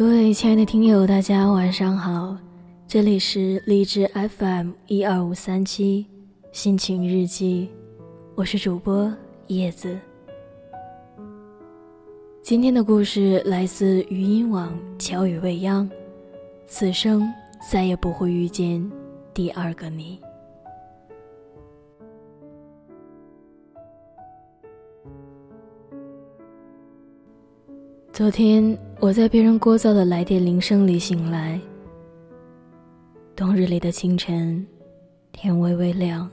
各位亲爱的听友，大家晚上好，这里是荔枝 FM 一二五三七心情日记，我是主播叶子。今天的故事来自语音网巧语未央，此生再也不会遇见第二个你。昨天我在别人聒噪的来电铃声里醒来。冬日里的清晨，天微微亮。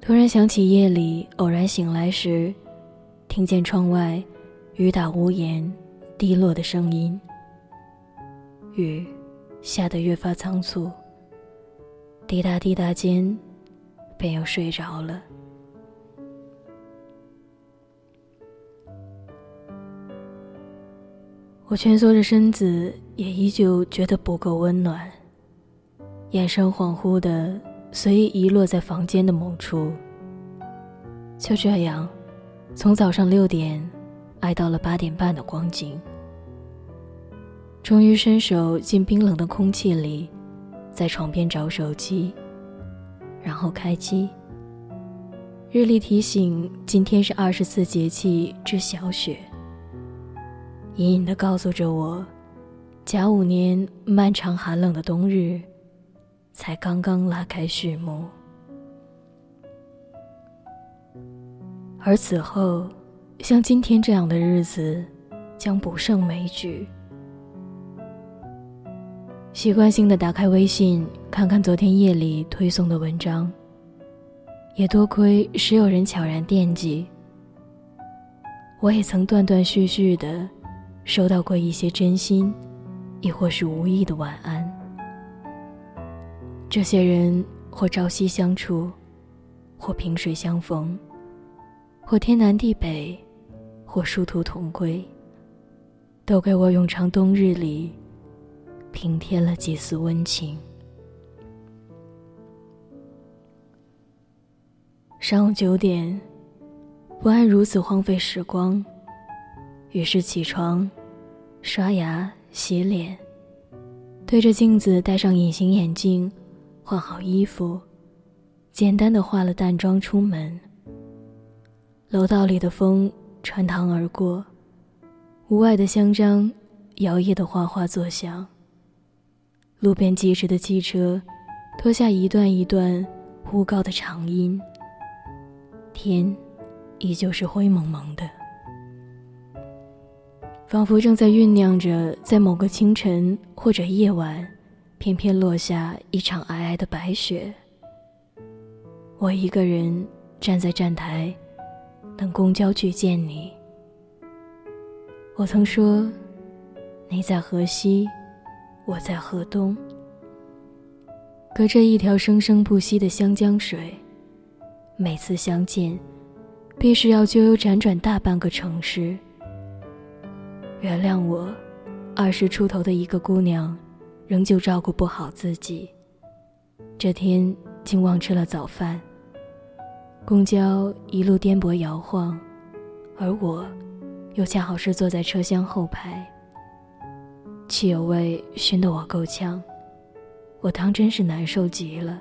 突然想起夜里偶然醒来时，听见窗外雨打屋檐滴落的声音。雨下得越发仓促，滴答滴答间，便又睡着了。我蜷缩着身子，也依旧觉得不够温暖。眼神恍惚的随意遗落在房间的某处。就这样，从早上六点挨到了八点半的光景。终于伸手进冰冷的空气里，在床边找手机，然后开机。日历提醒今天是二十四节气之小雪。隐隐的告诉着我，甲午年漫长寒冷的冬日，才刚刚拉开序幕。而此后，像今天这样的日子，将不胜枚举。习惯性的打开微信，看看昨天夜里推送的文章。也多亏时有人悄然惦记，我也曾断断续续的。收到过一些真心，亦或是无意的晚安。这些人或朝夕相处，或萍水相逢，或天南地北，或殊途同归，都给我永长冬日里平添了几丝温情。上午九点，不安如此荒废时光。于是起床，刷牙、洗脸，对着镜子戴上隐形眼镜，换好衣服，简单的化了淡妆出门。楼道里的风穿堂而过，屋外的香樟摇曳的哗哗作响。路边疾驰的汽车拖下一段一段忽高的长音。天依旧是灰蒙蒙的。仿佛正在酝酿着，在某个清晨或者夜晚，偏偏落下一场皑皑的白雪。我一个人站在站台，等公交去见你。我曾说，你在河西，我在河东，隔着一条生生不息的湘江水，每次相见，必是要悠悠辗转大半个城市。原谅我，二十出头的一个姑娘，仍旧照顾不好自己。这天竟忘吃了早饭。公交一路颠簸摇晃，而我，又恰好是坐在车厢后排。汽油味熏得我够呛，我当真是难受极了。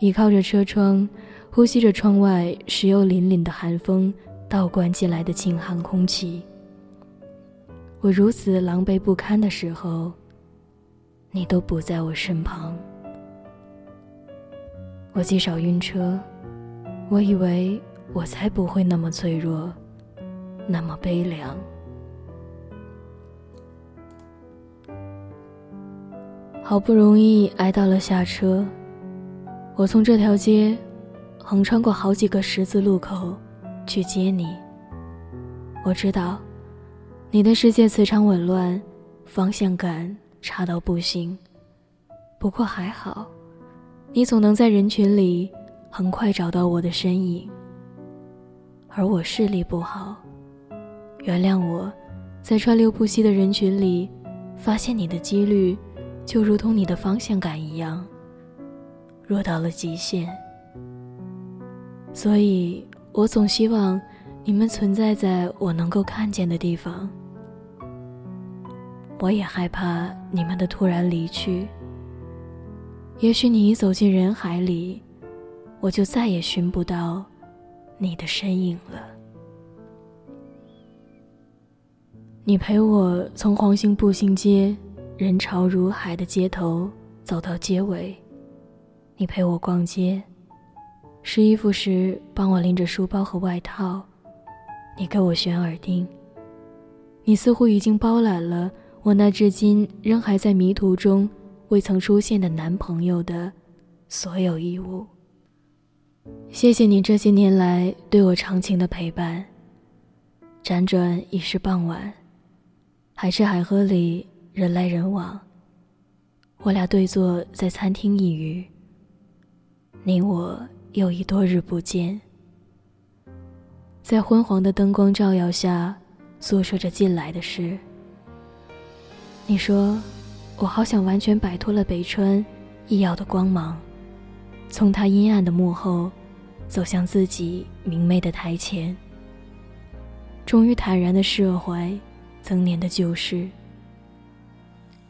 倚靠着车窗，呼吸着窗外时有凛凛的寒风倒灌进来的清寒空气。我如此狼狈不堪的时候，你都不在我身旁。我极少晕车，我以为我才不会那么脆弱，那么悲凉。好不容易挨到了下车，我从这条街横穿过好几个十字路口去接你。我知道。你的世界磁场紊乱，方向感差到不行。不过还好，你总能在人群里很快找到我的身影。而我视力不好，原谅我，在川流不息的人群里发现你的几率，就如同你的方向感一样，弱到了极限。所以我总希望你们存在在我能够看见的地方。我也害怕你们的突然离去。也许你一走进人海里，我就再也寻不到你的身影了。你陪我从黄兴步行街人潮如海的街头走到街尾，你陪我逛街，试衣服时帮我拎着书包和外套，你给我选耳钉。你似乎已经包揽了我那至今仍还在迷途中。未曾出现的男朋友的所有义务。谢谢你这些年来对我长情的陪伴。辗转已是傍晚，海吃海喝里人来人往。我俩对坐在餐厅一隅，你我又已多日不见。在昏黄的灯光照耀下，诉说着近来的事。你说。我好想完全摆脱了北川异耀的光芒，从他阴暗的幕后走向自己明媚的台前，终于坦然的释怀曾年的旧事。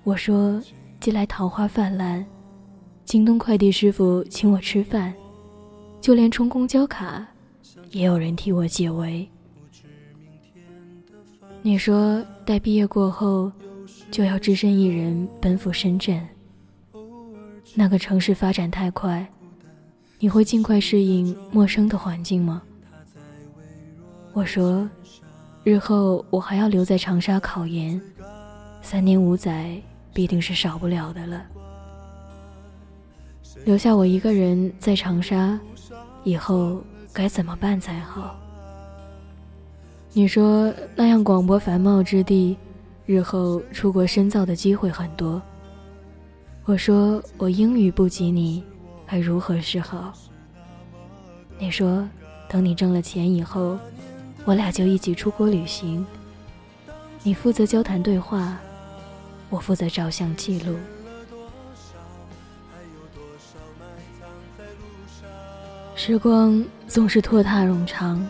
我说近来桃花泛滥，京东快递师傅请我吃饭，就连充公交卡也有人替我解围。你说待毕业过后。就要只身一人奔赴深圳。那个城市发展太快，你会尽快适应陌生的环境吗？我说，日后我还要留在长沙考研，三年五载必定是少不了的了。留下我一个人在长沙，以后该怎么办才好？你说那样广博繁茂之地。日后出国深造的机会很多。我说我英语不及你，还如何是好？你说等你挣了钱以后，我俩就一起出国旅行。你负责交谈对话，我负责照相记录。时光总是拖沓冗长，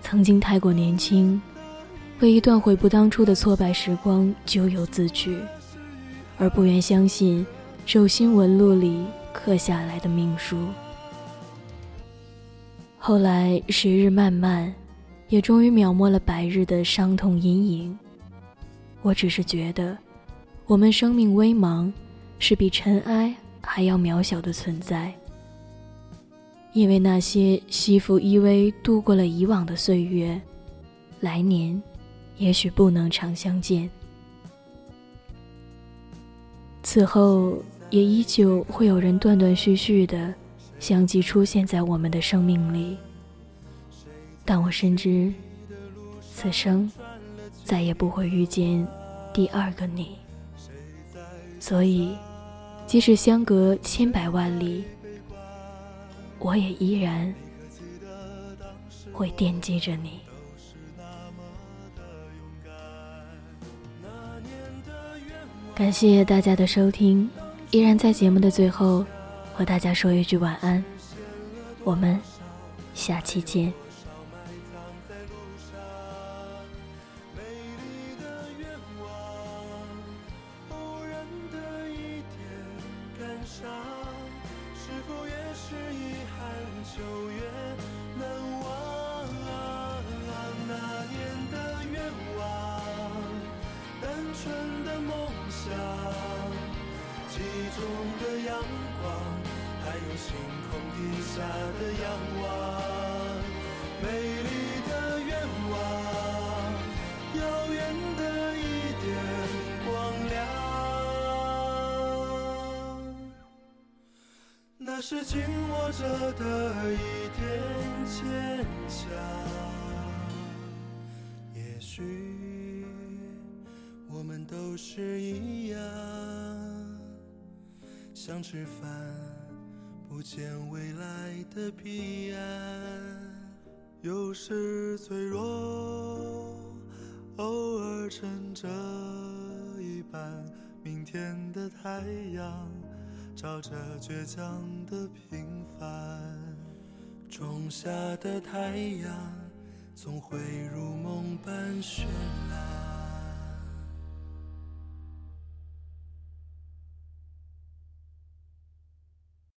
曾经太过年轻。为一段悔不当初的挫败时光咎由自取，而不愿相信手心纹路里刻下来的命书。后来时日漫漫，也终于描摹了白日的伤痛阴影。我只是觉得，我们生命微茫，是比尘埃还要渺小的存在。因为那些惜福依偎度过了以往的岁月，来年。也许不能常相见，此后也依旧会有人断断续续的相继出现在我们的生命里，但我深知，此生再也不会遇见第二个你。所以，即使相隔千百万里，我也依然会惦记着你。感谢大家的收听，依然在节目的最后，和大家说一句晚安，我们下期见。是否越是遗憾就越难忘啊那年的愿望单纯的梦想记忆中的阳光还有星空底下的仰望是紧握着的一点坚强。也许我们都是一样。想吃饭，不见未来的彼岸。有时脆弱，偶尔撑着一半。明天的太阳，照着倔强的平凡。种下的太阳，总会如梦般绚烂。